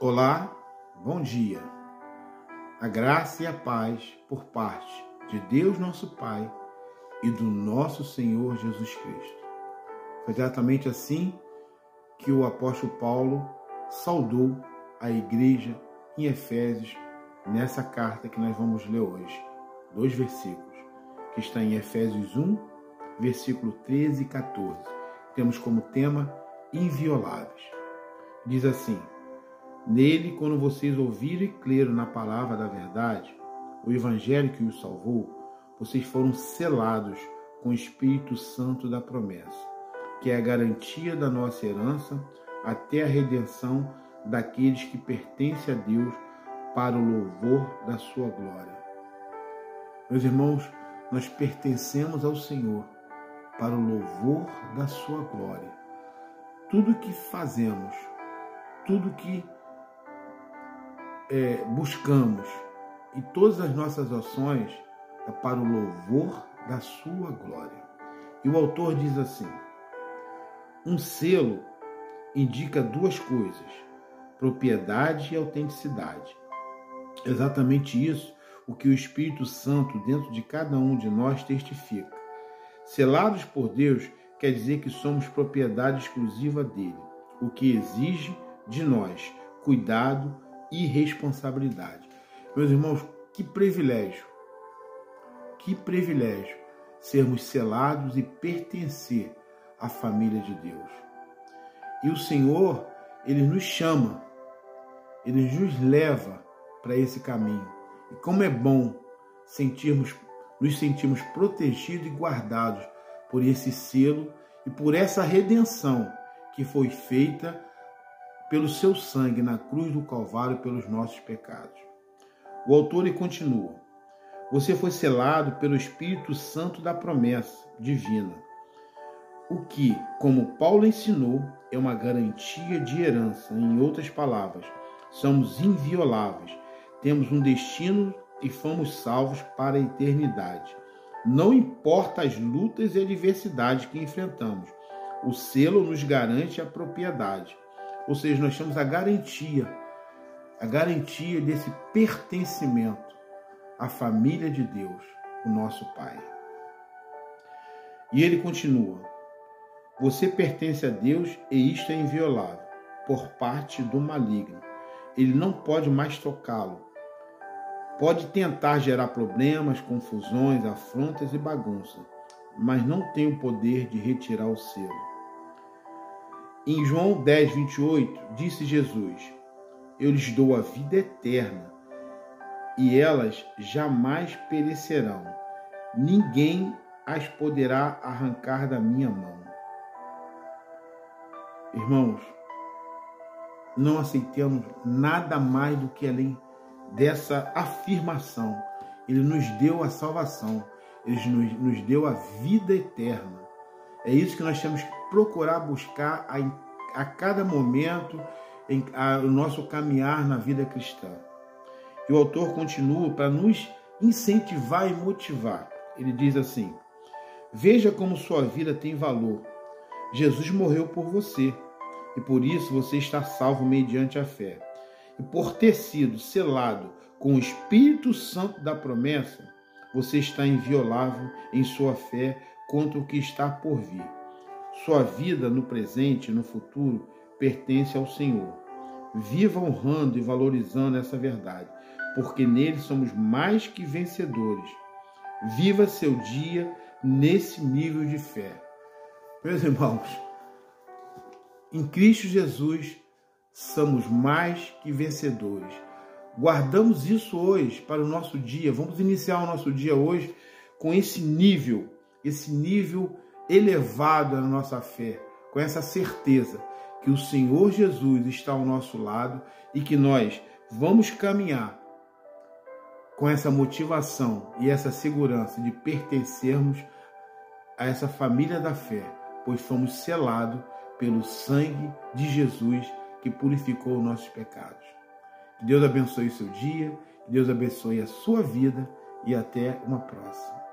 Olá, bom dia. A graça e a paz por parte de Deus nosso Pai e do nosso Senhor Jesus Cristo. Foi exatamente assim que o apóstolo Paulo saudou a igreja em Efésios nessa carta que nós vamos ler hoje. Dois versículos, que está em Efésios 1, versículo 13 e 14. Temos como tema invioláveis. Diz assim: Nele, quando vocês ouviram e creram na palavra da verdade, o evangelho que os salvou, vocês foram selados com o Espírito Santo da promessa, que é a garantia da nossa herança até a redenção daqueles que pertencem a Deus para o louvor da sua glória. Meus irmãos, nós pertencemos ao Senhor para o louvor da sua glória. Tudo que fazemos, tudo que é, buscamos e todas as nossas ações é para o louvor da sua glória. E o autor diz assim: um selo indica duas coisas: propriedade e autenticidade. Exatamente isso o que o Espírito Santo dentro de cada um de nós testifica. Selados por Deus quer dizer que somos propriedade exclusiva dele, o que exige de nós cuidado e responsabilidade. Meus irmãos, que privilégio, que privilégio sermos selados e pertencer à família de Deus. E o Senhor, ele nos chama, ele nos leva para esse caminho. E como é bom sentirmos, nos sentirmos protegidos e guardados por esse selo e por essa redenção que foi feita pelo seu sangue na cruz do Calvário pelos nossos pecados. O autor continua: Você foi selado pelo Espírito Santo da promessa divina, o que, como Paulo ensinou, é uma garantia de herança. Em outras palavras, somos invioláveis, temos um destino e fomos salvos para a eternidade. Não importa as lutas e adversidades que enfrentamos, o selo nos garante a propriedade ou seja, nós temos a garantia, a garantia desse pertencimento à família de Deus, o nosso Pai. E ele continua: Você pertence a Deus e isto é inviolável, por parte do maligno. Ele não pode mais tocá-lo. Pode tentar gerar problemas, confusões, afrontas e bagunça, mas não tem o poder de retirar o selo. Em João 10, 28, disse Jesus: Eu lhes dou a vida eterna, e elas jamais perecerão. Ninguém as poderá arrancar da minha mão. Irmãos, não aceitemos nada mais do que além dessa afirmação. Ele nos deu a salvação, ele nos, nos deu a vida eterna. É isso que nós temos que procurar buscar a, a cada momento em a, o nosso caminhar na vida cristã. E o autor continua para nos incentivar e motivar. Ele diz assim: Veja como sua vida tem valor. Jesus morreu por você e por isso você está salvo mediante a fé. E por ter sido selado com o Espírito Santo da promessa, você está inviolável em sua fé contra o que está por vir. Sua vida no presente e no futuro pertence ao Senhor. Viva honrando e valorizando essa verdade, porque nele somos mais que vencedores. Viva seu dia nesse nível de fé. Meus irmãos, em Cristo Jesus somos mais que vencedores. Guardamos isso hoje para o nosso dia. Vamos iniciar o nosso dia hoje com esse nível esse nível elevado na nossa fé, com essa certeza que o Senhor Jesus está ao nosso lado e que nós vamos caminhar com essa motivação e essa segurança de pertencermos a essa família da fé, pois fomos selados pelo sangue de Jesus que purificou nossos pecados. Que Deus abençoe o seu dia, que Deus abençoe a sua vida e até uma próxima.